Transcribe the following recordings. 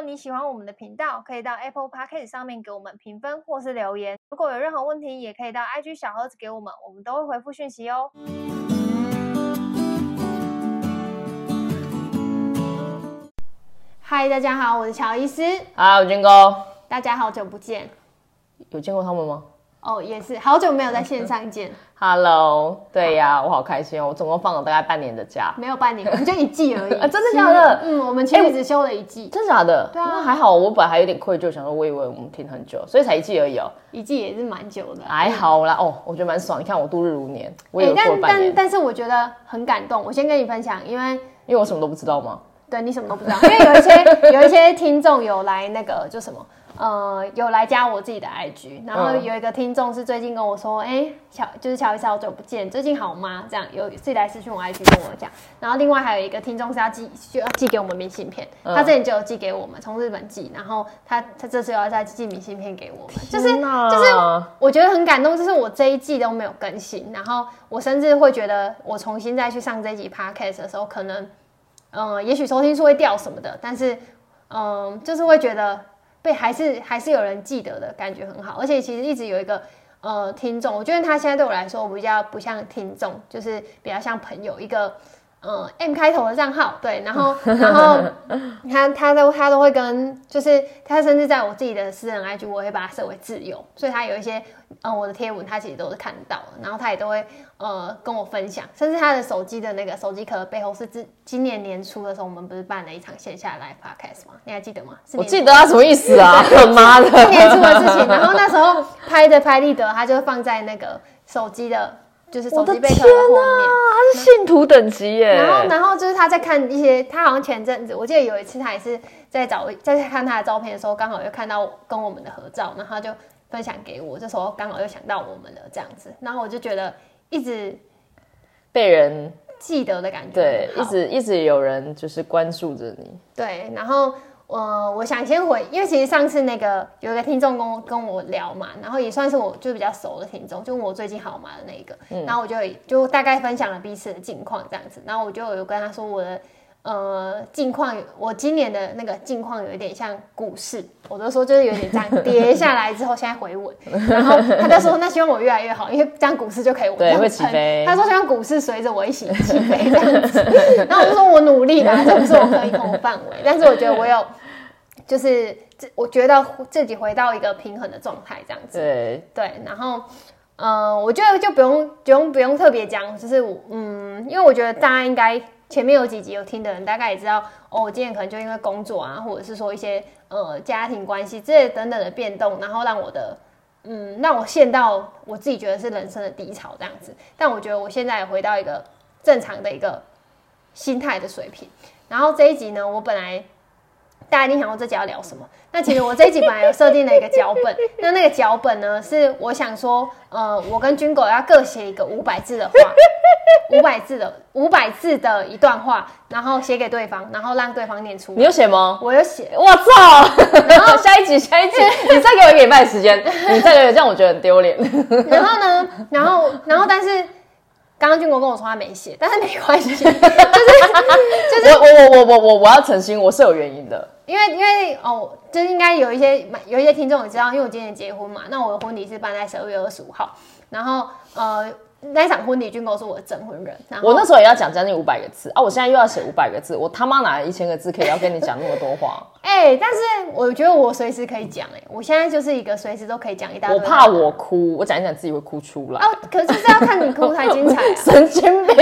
果你喜欢我们的频道，可以到 Apple Podcast 上面给我们评分或是留言。如果有任何问题，也可以到 IG 小盒子给我们，我们都会回复讯息哦。嗨，大家好，我是乔医师。嗨，我军哥。大家好久不见。有见过他们吗？哦，也是好久没有在线上见。Hello，对呀、啊，我好开心哦！我总共放了大概半年的假，没有半年，我们就一季而已。啊，真的假的？嗯，我们其实只休了一季。真的假的？对啊，那还好。我本来还有点愧疚，想说我以为我们停很久，所以才一季而已哦。一季也是蛮久的，还好啦。哦，我觉得蛮爽。你看我度日如年，我也半年。但但但是我觉得很感动。我先跟你分享，因为因为我什么都不知道吗？对，你什么都不知道，因为有一些有一些听众有来那个就什么。呃，有来加我自己的 IG，然后有一个听众是最近跟我说，哎、嗯，乔就是乔医师好久不见，最近好吗？这样有自己来私讯我 IG 跟我讲。然后另外还有一个听众是要寄，就要寄给我们明信片，嗯、他之前就有寄给我们，从日本寄，然后他他这次又要再寄明信片给我们，就是就是我觉得很感动，就是我这一季都没有更新，然后我甚至会觉得我重新再去上这一集 Podcast 的时候，可能嗯、呃，也许收听数会掉什么的，但是嗯、呃，就是会觉得。被还是还是有人记得的感觉很好，而且其实一直有一个呃听众，我觉得他现在对我来说我比较不像听众，就是比较像朋友，一个呃 M 开头的账号，对，然后 然后他他都他都会跟，就是他甚至在我自己的私人 IG，我会把它设为自由，所以他有一些呃我的贴文，他其实都是看到的，然后他也都会。呃，跟我分享，甚至他的手机的那个手机壳背后是今今年年初的时候，我们不是办了一场线下 live podcast 吗？你还记得吗？我记得啊，什么意思啊？妈的，今年初的事情。然后那时候拍的拍立得，他就放在那个手机的，就是手机背壳的后面。他是信徒等级耶。然后，然后就是他在看一些，他好像前阵子，我记得有一次他也是在找，在看他的照片的时候，刚好又看到跟我们的合照，然后他就分享给我，这时候刚好又想到我们了这样子，然后我就觉得。一直被人记得的感觉，对，一直一直有人就是关注着你，对。然后，呃，我想先回，因为其实上次那个有一个听众跟我跟我聊嘛，然后也算是我就比较熟的听众，就问我最近好吗的那一个，嗯、然后我就就大概分享了彼此的近况这样子，然后我就有跟他说我的。呃，近况，我今年的那个近况有一点像股市，我都说就是有点这样跌下来之后，现在回稳，然后他就说那希望我越来越好，因为这样股市就可以稳，对，会起飞。他说希望股市随着我一起起飞这样子，然后我就说我努力啦，这不是我可以控的范围，但是我觉得我有，就是我觉得自己回到一个平衡的状态这样子，对对，然后呃，我觉得就不用不用不用特别讲，就是我嗯，因为我觉得大家应该。前面有几集有听的人，大概也知道哦。我今天可能就因为工作啊，或者是说一些呃家庭关系这些等等的变动，然后让我的嗯让我陷到我自己觉得是人生的低潮这样子。但我觉得我现在回到一个正常的一个心态的水平。然后这一集呢，我本来。大家一定想说这集要聊什么？那其实我这一集本来有设定了一个脚本，那那个脚本呢，是我想说，呃，我跟军狗要各写一个五百字的话，五百字的五百字的一段话，然后写给对方，然后让对方念出。你有写吗？我有写。我操！然后 下一集，下一集，你再给我一个礼拜时间，你再给我，这样我觉得很丢脸。然后呢？然后，然后，但是。刚刚俊国跟我说他没写，但是没关系，就是就是我我我我我我要澄清，我是有原因的，因为因为哦，就是应该有一些有一些听众也知道，因为我今年结婚嘛，那我的婚礼是办在十二月二十五号，然后呃。那场婚礼，军哥是我的证婚人。我那时候也要讲将近五百个字啊！我现在又要写五百个字，我他妈哪来一千个字可以要跟你讲那么多话？哎、欸，但是我觉得我随时可以讲哎、欸，我现在就是一个随时都可以讲一大堆。我怕我哭，我讲一讲自己会哭出来。哦，可是这要看你哭才精彩、啊。神经病！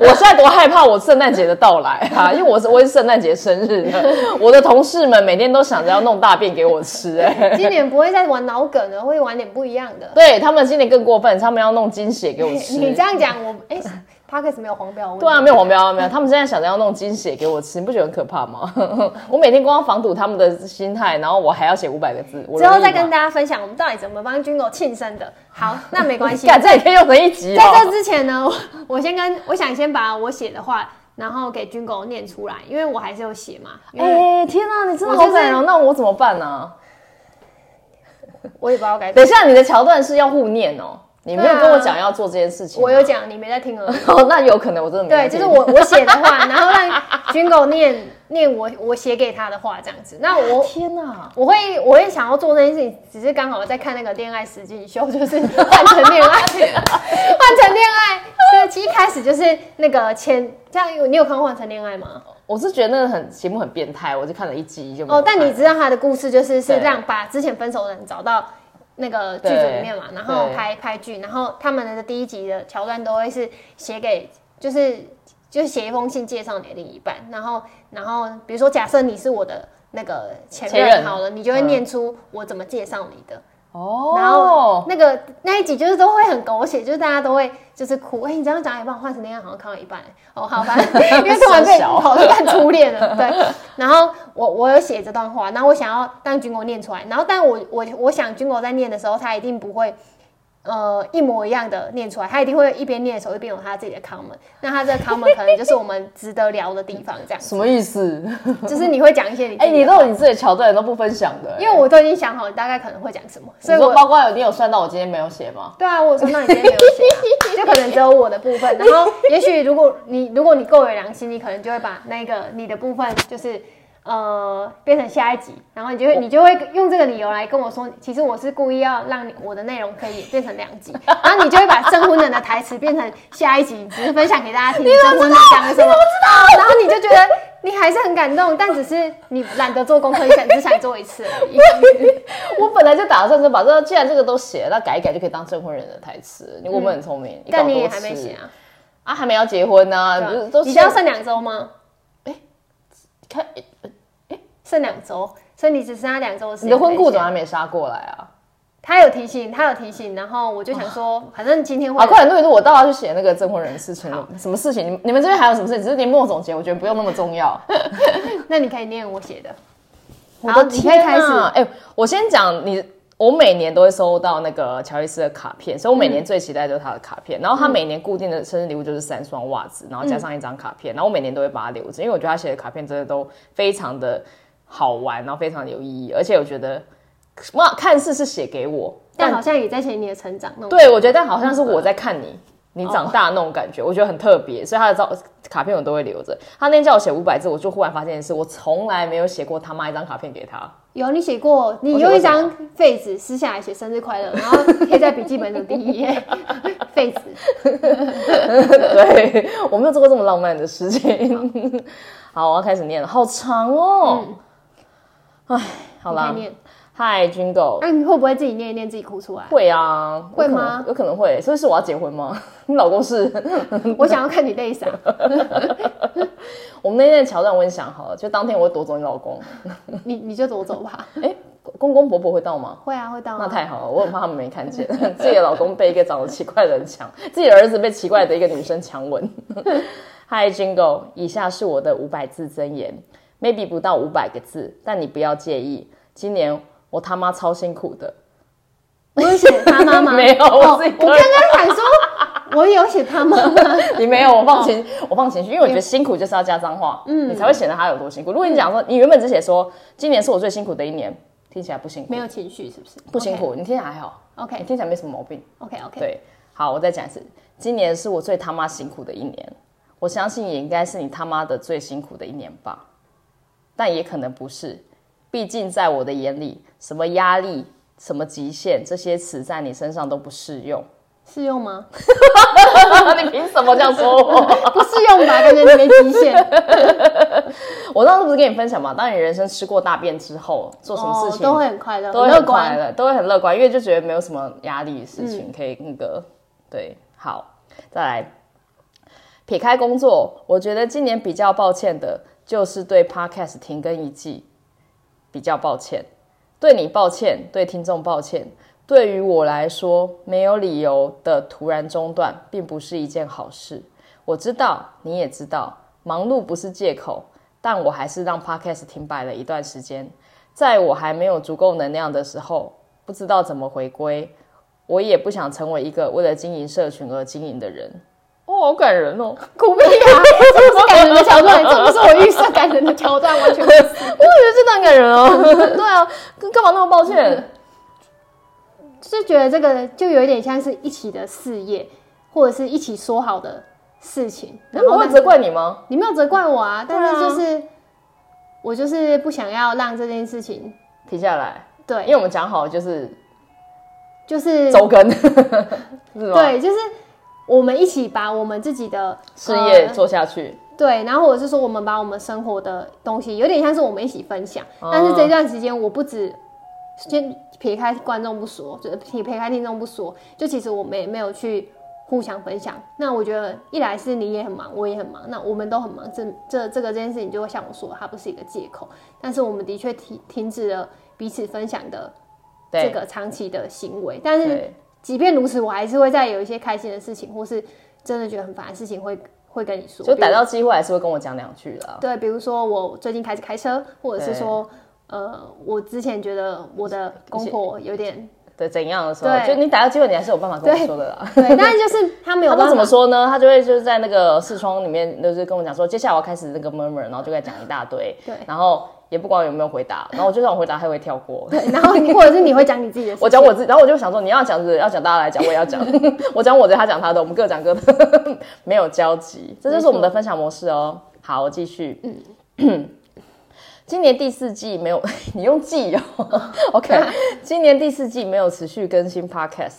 我现在多害怕我圣诞节的到来啊！因为我是我是圣诞节生日的，我的同事们每天都想着要弄大便给我吃哎、欸。今年不会再玩脑梗了，会玩点不一样的。对他们今年更过分，他们要弄精血给我吃。你这样讲。我哎 Podcast 没有黄标。对啊，没有黄标，没有。他们现在想着要弄精血给我吃，你不觉得很可怕吗？我每天光防堵他们的心态，然后我还要写五百个字。之后再跟大家分享我们到底怎么帮军狗庆生的。好，那没关系，这也可以用成一集。在这之前呢，我 我先跟我想先把我写的话，然后给军狗念出来，因为我还是有写嘛。哎，天哪，你真的好感人，那我怎么办呢？我也不知道该。等一下，你的桥段是要互念哦。你没有跟我讲要做这件事情。我有讲，你没在听而已。哦，那有可能我真的没在听。对，就是我我写的话，然后让 Jingle 念念我我写给他的话，这样子。那我天哪，我会我会想要做这件事情，只是刚好在看那个恋爱实境秀，就是换乘恋爱，换乘恋爱。所以其实一开始就是那个前，这样你有看过换成恋爱吗？我是觉得那个很节目很变态，我就看了一集就哦。但你知道他的故事就是是让把之前分手的人找到。那个剧组里面嘛，然后拍拍剧，然后他们的第一集的桥段都会是写给，就是就是写一封信介绍你的另一半，然后然后比如说假设你是我的那个前任好了，你就会念出我怎么介绍你的。哦，然后那个那一集就是都会很狗血，就是大家都会就是哭。哎、欸，你这样讲也帮我，换成那样好像看到一半。哦，好吧，因为突然被跑到看初恋了。对，然后我我有写这段话，然后我想要让军国念出来，然后但我我我想军国在念的时候，他一定不会。呃，一模一样的念出来，他一定会一边念的时候一边有他自己的 comment。那他这个 comment 可能就是我们值得聊的地方，这样。什么意思？就是你会讲一些你哎、欸，你都有你自己的桥段，你都不分享的、欸。因为我都已经想好你大概可能会讲什么，所以我包括有你有算到我今天没有写吗？对啊，我有算到你今天没有写、啊，就可能只有我的部分。然后也许如果你如果你够有良心，你可能就会把那个你的部分就是。呃，变成下一集，然后你就会你就会用这个理由来跟我说，其实我是故意要让你我的内容可以变成两集，然后你就会把征婚人的台词变成下一集，只是分享给大家听。你征婚人讲的什么？然后你就觉得你还是很感动，但只是你懒得做功课，你想只想做一次而已。我本来就打算说，把这既然这个都写了，那改一改就可以当证婚人的台词。你我们很聪明，嗯、但你也还没写啊？啊，还没要结婚呢、啊？啊、都你要剩两周吗？哎、欸，看。剩两周，所以你只剩下两周的时间。你的婚顾怎么还没杀过来啊？他有提醒，他有提醒，然后我就想说，反正今天会。啊，快点录一录，我到要去写那个证婚人的事情。什么事情？你你们这边还有什么事情？只是年末总结，我觉得不用那么重要。那你可以念我写的。好，你可以开始。哎、欸，我先讲你。我每年都会收到那个乔伊斯的卡片，所以我每年最期待就是他的卡片。嗯、然后他每年固定的生日礼物就是三双袜子，然后加上一张卡片。嗯、然后我每年都会把它留着，因为我觉得他写的卡片真的都非常的。好玩，然后非常的有意义，而且我觉得，哇，看似是写给我，但，好像也在写你的成长。对，我觉得但好像是我在看你，你长大那种感觉，哦、我觉得很特别，所以他的照卡片我都会留着。他那天叫我写五百字，我就忽然发现一件事，我从来没有写过他妈一张卡片给他。有你写过，你用一张废纸撕下来写生日快乐，然后贴在笔记本的第一页。废纸。对，我没有做过这么浪漫的事情。好，我要开始念了，好长哦。哎、嗯，好啦。嗨，Jingle。那、啊、你会不会自己念一念，自己哭出来？会啊。会吗？有可能会。所以是我要结婚吗？你老公是？我想要看你泪洒。我们那天的桥段我已经想好了，就当天我会夺走你老公。你你就夺走吧。哎、欸，公公婆婆会到吗？会啊，会到、啊。那太好了，我很怕他们没看见自己的老公被一个长得奇怪的人抢，自己的儿子被奇怪的一个女生强吻。Hi Jingle，以下是我的五百字真言，maybe 不到五百个字，但你不要介意。今年我他妈超辛苦的，我有写他妈妈？没有，我自己、哦。我刚刚想说，我有写他妈妈。你没有，我放情，我放情绪，因为我觉得辛苦就是要加脏话，嗯，你才会显得他有多辛苦。如果你讲说，你原本只写说今年是我最辛苦的一年，听起来不辛苦，没有情绪是不是？不辛苦，你听起来还好，OK，你听起来没什么毛病，OK OK。对，好，我再讲一次，今年是我最他妈辛苦的一年。我相信也应该是你他妈的最辛苦的一年吧，但也可能不是，毕竟在我的眼里，什么压力、什么极限这些词在你身上都不适用。适用吗？你凭什么这样说我？不适用吧，感觉你没极限。我当时不是跟你分享嘛？当你人生吃过大便之后，做什么事情、哦、都会很快乐，都会很快乐，都会很乐观，因为就觉得没有什么压力的事情可以那个。嗯、对，好，再来。撇开工作，我觉得今年比较抱歉的就是对 Podcast 停更一季，比较抱歉，对你抱歉，对听众抱歉。对于我来说，没有理由的突然中断，并不是一件好事。我知道，你也知道，忙碌不是借口，但我还是让 Podcast 停摆了一段时间。在我还没有足够能量的时候，不知道怎么回归，我也不想成为一个为了经营社群而经营的人。哦，好感人哦！苦逼啊，这不是感人的桥段，这不是我预设感人的桥段，完全不是。我觉得这段感人哦。对啊，干嘛那么抱歉？就觉得这个就有一点像是一起的事业，或者是一起说好的事情。然后我会责怪你吗？你没有责怪我啊，但是就是、啊、我就是不想要让这件事情停下来。对，因为我们讲好就是就是周更，对，就是我们一起把我们自己的事业做下去。呃对，然后或者是说，我们把我们生活的东西，有点像是我们一起分享。嗯、但是这段时间，我不止先撇开观众不说，就是撇撇开听众不说，就其实我们也没有去互相分享。那我觉得，一来是你也很忙，我也很忙，那我们都很忙，这这这个这件事情，就会像我说，它不是一个借口。但是我们的确停停止了彼此分享的这个长期的行为。但是即便如此，我还是会在有一些开心的事情，或是真的觉得很烦的事情会。会跟你说，就逮到机会还是会跟我讲两句的。对，比如说我最近开始开车，或者是说，呃，我之前觉得我的公婆有点对怎样的时候，就你逮到机会，你还是有办法跟我说的啦。对，但是就是他没有办法。他怎么说呢？他就会就是在那个视窗里面，就是跟我讲说，接下来我要开始那个 murmur，然后就该讲一大堆。对，然后。也不管有没有回答，然后我就算我回答，他会跳过。对，然后你或者是你会讲你自己的事，我讲我自己，然后我就想说，你要讲是要讲大家来讲，我也要讲。我讲我的，他讲他的，我们各讲各的，没有交集，这就是我们的分享模式哦。好，我继续。嗯，今年第四季没有 你用季哦。OK，今年第四季没有持续更新 Podcast，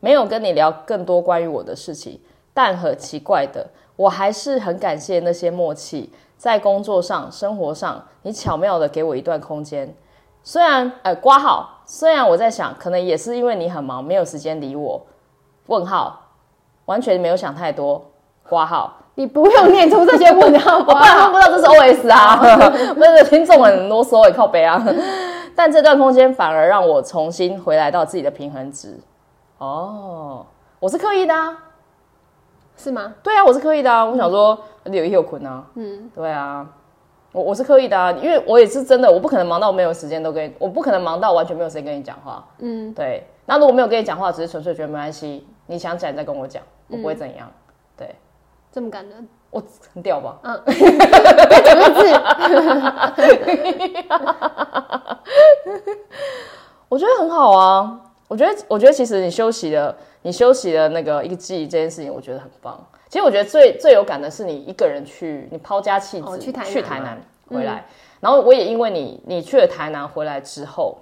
没有跟你聊更多关于我的事情，但很奇怪的，我还是很感谢那些默契。在工作上、生活上，你巧妙的给我一段空间。虽然，呃，挂号，虽然我在想，可能也是因为你很忙，没有时间理我。问号，完全没有想太多。挂号，你不用念出这些问号，我不然不知道这是 OS 啊。不是听众很啰嗦，也靠北啊。但这段空间反而让我重新回来到自己的平衡值。哦，我是刻意的啊。是吗？对啊，我是刻意的啊。我想说，有一有困啊。嗯，对啊，我我是刻意的啊，因为我也是真的，我不可能忙到没有时间都跟你，我不可能忙到完全没有时间跟你讲话。嗯，对。那如果没有跟你讲话，只是纯粹觉得没关系，你想起来再跟我讲，我不会怎样。对，这么感人，我很屌吧？嗯，怎么字？我觉得很好啊。我觉得，我觉得其实你休息了。你休息的那个一个季这件事情，我觉得很棒。其实我觉得最最有感的是你一个人去，你抛家弃子、哦、去台南，去台南回来，嗯、然后我也因为你，你去了台南回来之后，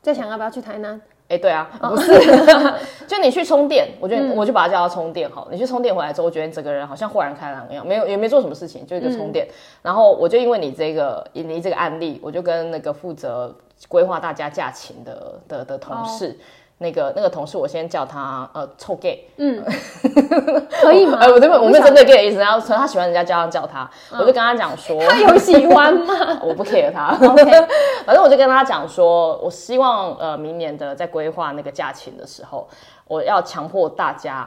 在想要不要去台南？哎、欸，对啊，哦、不是，就你去充电，我觉得、嗯、我就把它叫它充电好。你去充电回来之后，我觉得你整个人好像豁然开朗一样，没有也没做什么事情，就一个充电。嗯、然后我就因为你这个你这个案例，我就跟那个负责规划大家假期的的的同事。哦那个那个同事，我先叫他呃臭 gay，嗯，可以吗？哎，我这边我没有针对 gay 的意思，然后他喜欢人家这样叫他，我就跟他讲说，他有喜欢吗？我不 care 他，OK，反正我就跟他讲说，我希望呃明年的在规划那个假期的时候，我要强迫大家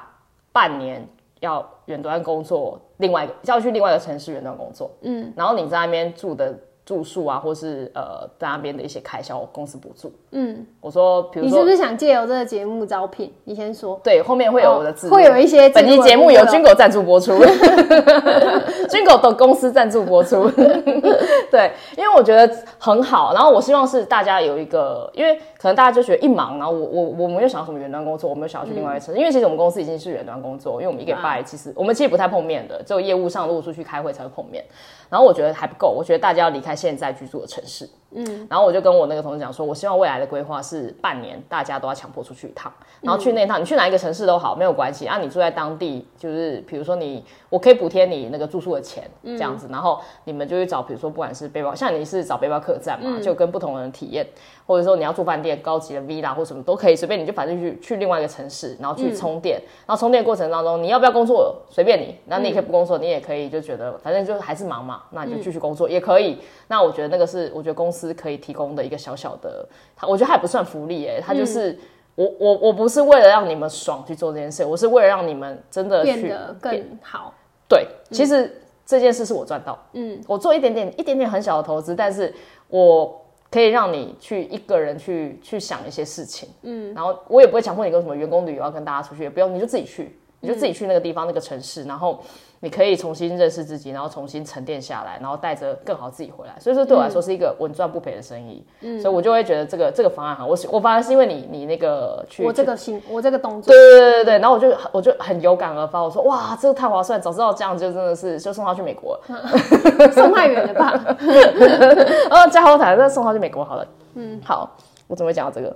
半年要远端工作，另外一个要去另外一个城市远端工作，嗯，然后你在那边住的。住宿啊，或是呃在那边的一些开销，公司补助。嗯，我说，比如说，你是不是想借由这个节目招聘？你先说。对，后面会有我的字、哦，会有一些。本期节目由军狗赞助播出，军狗的公司赞助播出。对，因为我觉得很好，然后我希望是大家有一个，因为可能大家就觉得一忙，然后我我我没有想要什么远端工作，我没有想要去另外一个城市，嗯、因为其实我们公司已经是远端工作，因为我们一个礼拜其实、啊、我们其实不太碰面的，只有业务上如果出去开会才会碰面。然后我觉得还不够，我觉得大家要离开现在居住的城市。嗯，然后我就跟我那个同事讲说，我希望未来的规划是半年，大家都要强迫出去一趟，然后去那一趟，你去哪一个城市都好，没有关系啊。你住在当地，就是比如说你，我可以补贴你那个住宿的钱，这样子，然后你们就去找，比如说不管是背包，像你是找背包客栈嘛，就跟不同的人体验，或者说你要住饭店，高级的 villa 或什么都可以，随便你就反正去去另外一个城市，然后去充电，然后充电过程当中你要不要工作随便你，那你也可以不工作，你也可以就觉得反正就还是忙嘛，那你就继续工作也可以。那我觉得那个是我觉得公司可以提供的。一个小小的，他我觉得他也不算福利哎、欸，他就是、嗯、我我我不是为了让你们爽去做这件事，我是为了让你们真的去变得更好。对，其实这件事是我赚到，嗯，我做一点点一点点很小的投资，但是我可以让你去一个人去去想一些事情，嗯，然后我也不会强迫你跟什么员工旅游要跟大家出去，也不用，你就自己去，你就自己去那个地方、嗯、那个城市，然后你可以重新认识自己，然后重新沉淀下来，然后带着更好自己回来。所以说对我来说是一个稳赚不赔的生意。嗯，所以我就会觉得这个这个方案好。我我反而是因为你你那个去我这个心我这个动作，对对对对对，然后我就我就很有感而发，我说哇，这个太划算，早知道这样就真的是就送他去美国了，送太远了吧？然后加后台再送他去美国好了。嗯，好，我怎么会讲到这个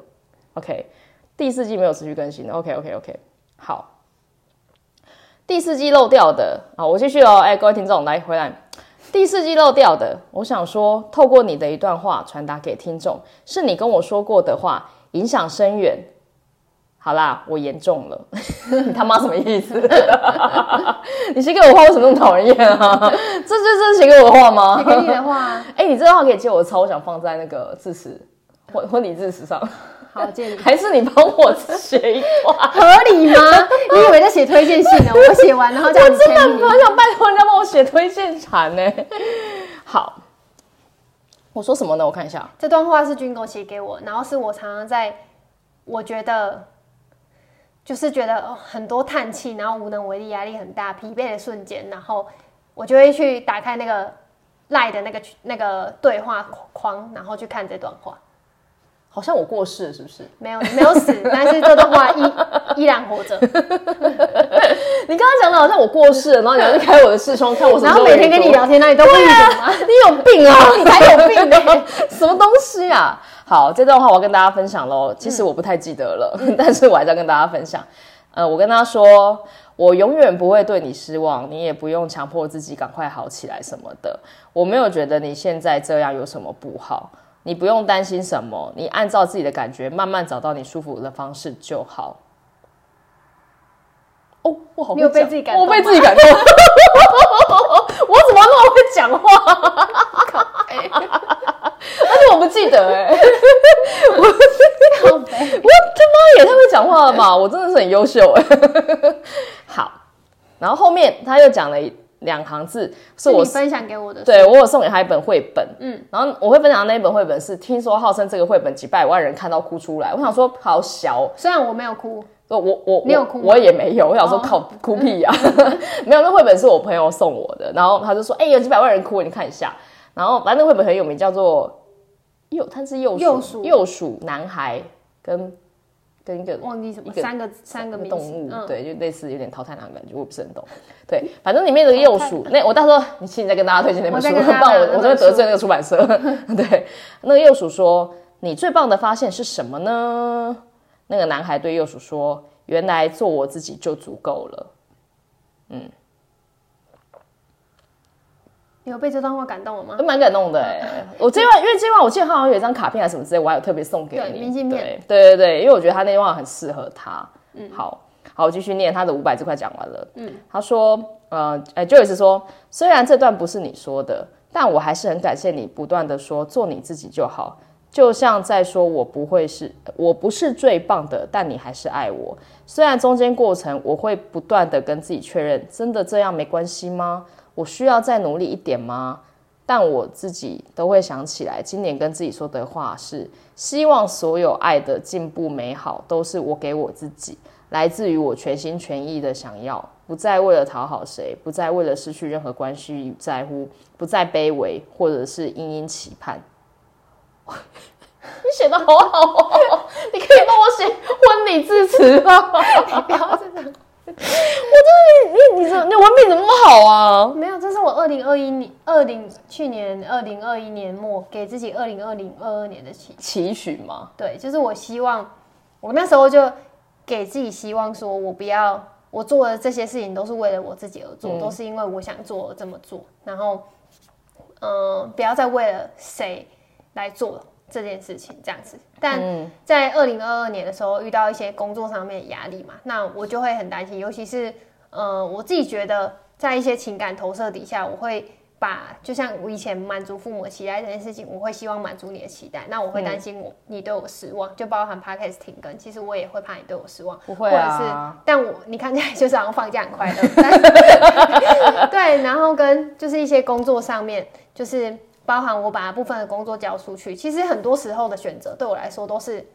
？OK，第四季没有持续更新的。OK OK OK，好。第四季漏掉的啊，我继续哦。哎，各位听众，来回来。第四季漏掉的，我想说，透过你的一段话传达给听众，是你跟我说过的话，影响深远。好啦，我严重了，你 他妈什么意思？你写给我的话为什么那么讨人厌啊？这这这是写给我的话吗？写给你的话。哎，你这段话可以借我抄，我想放在那个致辞婚婚礼致辞上。好，借你。还是你帮我写一段，合理吗？你以为在写推荐信呢？我写完然后这样子签名。我真的很想拜托人家帮我写推荐函呢。好，我说什么呢？我看一下，这段话是军哥写给我，然后是我常常在，我觉得就是觉得很多叹气，然后无能为力，压力很大，疲惫的瞬间，然后我就会去打开那个赖的那个那个对话框，然后去看这段话。好像我过世了，是不是？没有，你没有死，但是这段话依依然活着。你刚刚讲的好像我过世了，然后你要去开我的视窗看我什么。然后每天跟你聊天，那你都不懂吗？你有病啊！你才有病呢、欸！什么东西啊？好，这段话我要跟大家分享喽。其实我不太记得了，嗯、但是我还在跟大家分享。呃，我跟他说，我永远不会对你失望，你也不用强迫自己赶快好起来什么的。我没有觉得你现在这样有什么不好。你不用担心什么，你按照自己的感觉，慢慢找到你舒服的方式就好。哦，我好会讲，你有被自己感动，我被自己感动。我怎么那么会讲话？而且我不记得哎、欸，我我他妈也太会讲话了吧！我真的是很优秀哎。好，然后后面他又讲了一。两行字是我是分享给我的，对，我有送给他一本绘本，嗯，然后我会分享的那一本绘本是，听说号称这个绘本几百万人看到哭出来，我想说好小，虽然我没有哭，我我我你有哭，我也没有，我想说靠哭屁呀、啊，没有，那绘本是我朋友送我的，然后他就说，哎、欸，有几百万人哭，你看一下，然后反正那绘本很有名，叫做幼，他是幼鼠，幼鼠男孩跟。跟一个忘记什么，三个三个动物，嗯、对，就类似有点淘汰那种感觉，我不是很懂。对，反正里面的幼鼠，那我到时候你请你再跟大家推荐那本书，很棒，我我就会得罪那个出版社。对，那个幼鼠说：“你最棒的发现是什么呢？”那个男孩对幼鼠说：“原来做我自己就足够了。”嗯。你有被这段话感动了吗？都蛮感动的 我这段因为这段我记得他好像有一张卡片还是什么之类，我还有特别送给你。明信片。对对对，因为我觉得他那句话很适合他。嗯，好，好，我继续念他的五百字快讲完了。嗯，他说，呃，哎，Joyce 说，虽然这段不是你说的，但我还是很感谢你不断的说做你自己就好，就像在说我不会是，我不是最棒的，但你还是爱我。虽然中间过程我会不断的跟自己确认，真的这样没关系吗？我需要再努力一点吗？但我自己都会想起来，今年跟自己说的话是：希望所有爱的进步、美好，都是我给我自己，来自于我全心全意的想要，不再为了讨好谁，不再为了失去任何关系在乎，不再卑微或者是殷殷期盼。你写得好好哦，你可以帮我写婚礼致辞吗？你不要这样。你你这你文笔怎么那么好啊？没有，这是我二零二一年二零去年二零二一年末给自己二零二零二二年的期期许吗？对，就是我希望我那时候就给自己希望，说我不要我做的这些事情都是为了我自己而做，嗯、都是因为我想做而这么做，然后嗯、呃，不要再为了谁来做。这件事情这样子，但在二零二二年的时候遇到一些工作上面的压力嘛，那我就会很担心，尤其是呃，我自己觉得在一些情感投射底下，我会把就像我以前满足父母的期待这件事情，我会希望满足你的期待，那我会担心我你对我失望，就包含 Podcast 停更，其实我也会怕你对我失望，不会啊，或者是，但我你看起来就是好像放假很快乐，对，然后跟就是一些工作上面就是。包含我把部分的工作交出去，其实很多时候的选择对我来说都是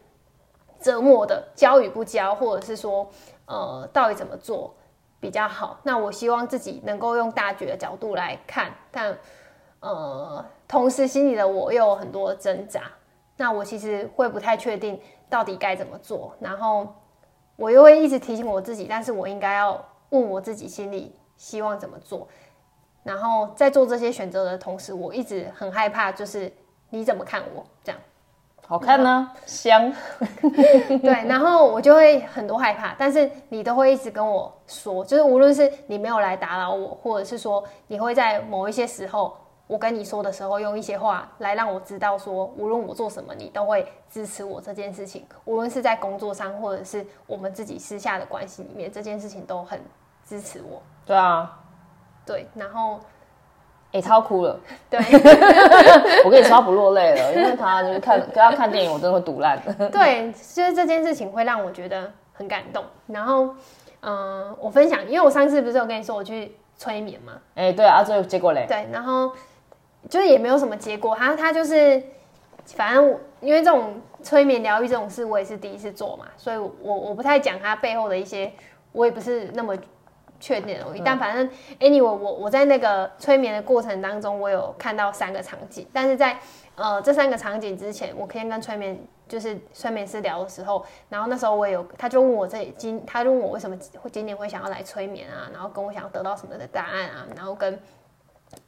折磨的，交与不交，或者是说，呃，到底怎么做，比较好。那我希望自己能够用大局的角度来看，但呃，同时心里的我又有很多挣扎。那我其实会不太确定到底该怎么做，然后我又会一直提醒我自己，但是我应该要问我自己心里希望怎么做。然后在做这些选择的同时，我一直很害怕，就是你怎么看我这样？好看呢，香。对，然后我就会很多害怕，但是你都会一直跟我说，就是无论是你没有来打扰我，或者是说你会在某一些时候，我跟你说的时候，用一些话来让我知道说，无论我做什么，你都会支持我这件事情。无论是在工作上，或者是我们自己私下的关系里面，这件事情都很支持我。对啊。对，然后，哎、欸，超哭了。对，我跟你说他不落泪了，因为他就是看跟他看电影，我真的会堵烂。对，就是这件事情会让我觉得很感动。然后，嗯、呃，我分享，因为我上次不是有跟你说我去催眠嘛？哎、欸，对啊，最后结果嘞？对，然后就是也没有什么结果。他他就是，反正我因为这种催眠疗愈这种事，我也是第一次做嘛，所以我我不太讲他背后的一些，我也不是那么。确定而已，但反正 anyway，我我在那个催眠的过程当中，我有看到三个场景。但是在呃这三个场景之前，我先跟催眠就是催眠师聊的时候，然后那时候我也有，他就问我这今，他就问我为什么会今年会想要来催眠啊，然后跟我想要得到什么的答案啊，然后跟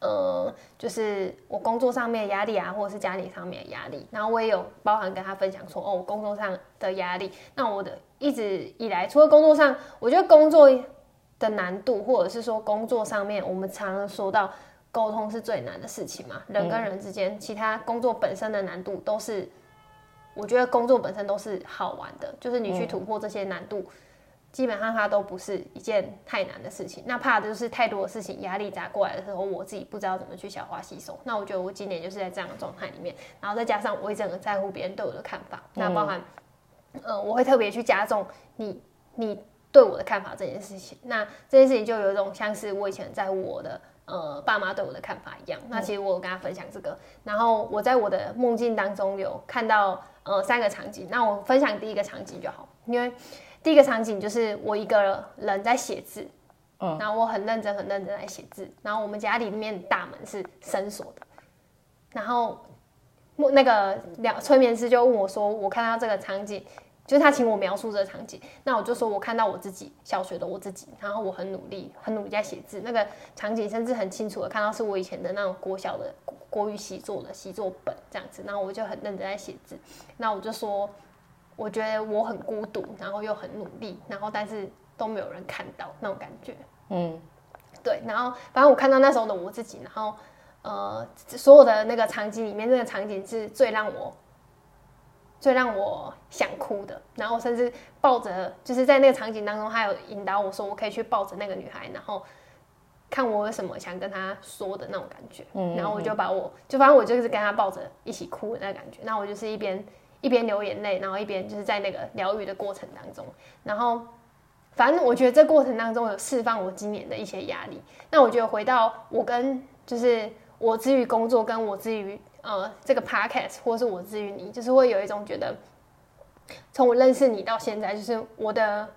呃就是我工作上面的压力啊，或者是家庭上面的压力，然后我也有包含跟他分享说，哦，我工作上的压力。那我的一直以来，除了工作上，我觉得工作。的难度，或者是说工作上面，我们常常说到沟通是最难的事情嘛。人跟人之间，其他工作本身的难度都是，我觉得工作本身都是好玩的，就是你去突破这些难度，基本上它都不是一件太难的事情。那怕的就是太多的事情压力砸过来的时候，我自己不知道怎么去消化吸收。那我觉得我今年就是在这样的状态里面，然后再加上我一整个在乎别人对我的看法，那包含，呃，我会特别去加重你你。对我的看法这件事情，那这件事情就有一种像是我以前在我的呃爸妈对我的看法一样。那其实我有跟他分享这个，然后我在我的梦境当中有看到呃三个场景。那我分享第一个场景就好，因为第一个场景就是我一个人在写字，嗯，然后我很认真很认真在写字，然后我们家里面大门是深锁的，然后那个两催眠师就问我说，我看到这个场景。就是他请我描述这个场景，那我就说我看到我自己小学的我自己，然后我很努力，很努力在写字。那个场景甚至很清楚的看到是我以前的那种国小的国语习作的习作本这样子，然后我就很认真在写字。那我就说，我觉得我很孤独，然后又很努力，然后但是都没有人看到那种感觉。嗯，对。然后反正我看到那时候的我自己，然后呃，所有的那个场景里面，那个场景是最让我。最让我想哭的，然后甚至抱着，就是在那个场景当中，他有引导我说，我可以去抱着那个女孩，然后看我有什么想跟她说的那种感觉。嗯，然后我就把我，就反正我就是跟她抱着一起哭的那个感觉。那我就是一边一边流眼泪，然后一边就是在那个疗愈的过程当中，然后反正我觉得这过程当中有释放我今年的一些压力。那我觉得回到我跟就是我之于工作，跟我之于。呃，这个 podcast 或是我治愈你，就是会有一种觉得，从我认识你到现在，就是我的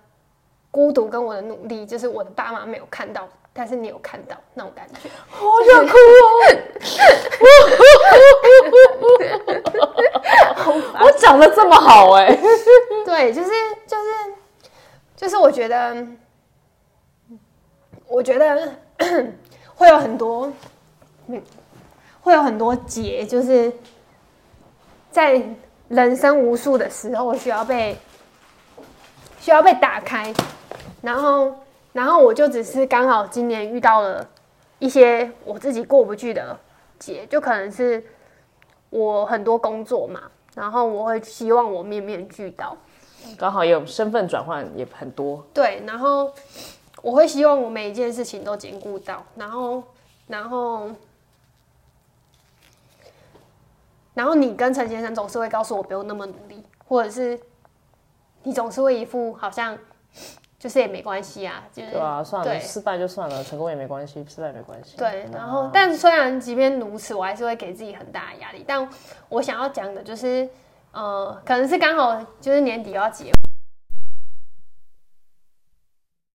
孤独跟我的努力，就是我的爸妈没有看到，但是你有看到那种感觉。好想哭哦！我讲的这么好哎、欸，对，就是就是就是我觉得，我觉得 会有很多。会有很多结，就是在人生无数的时候需要被需要被打开，然后然后我就只是刚好今年遇到了一些我自己过不去的结，就可能是我很多工作嘛，然后我会希望我面面俱到，刚好也有身份转换也很多，对，然后我会希望我每一件事情都兼顾到，然后然后。然后你跟陈先生总是会告诉我不用那么努力，或者是你总是会一副好像就是也没关系啊，就是对啊，算了，失败就算了，成功也没关系，失败也没关系。对，然后但虽然即便如此，我还是会给自己很大的压力。但我想要讲的就是，呃，可能是刚好就是年底要结婚，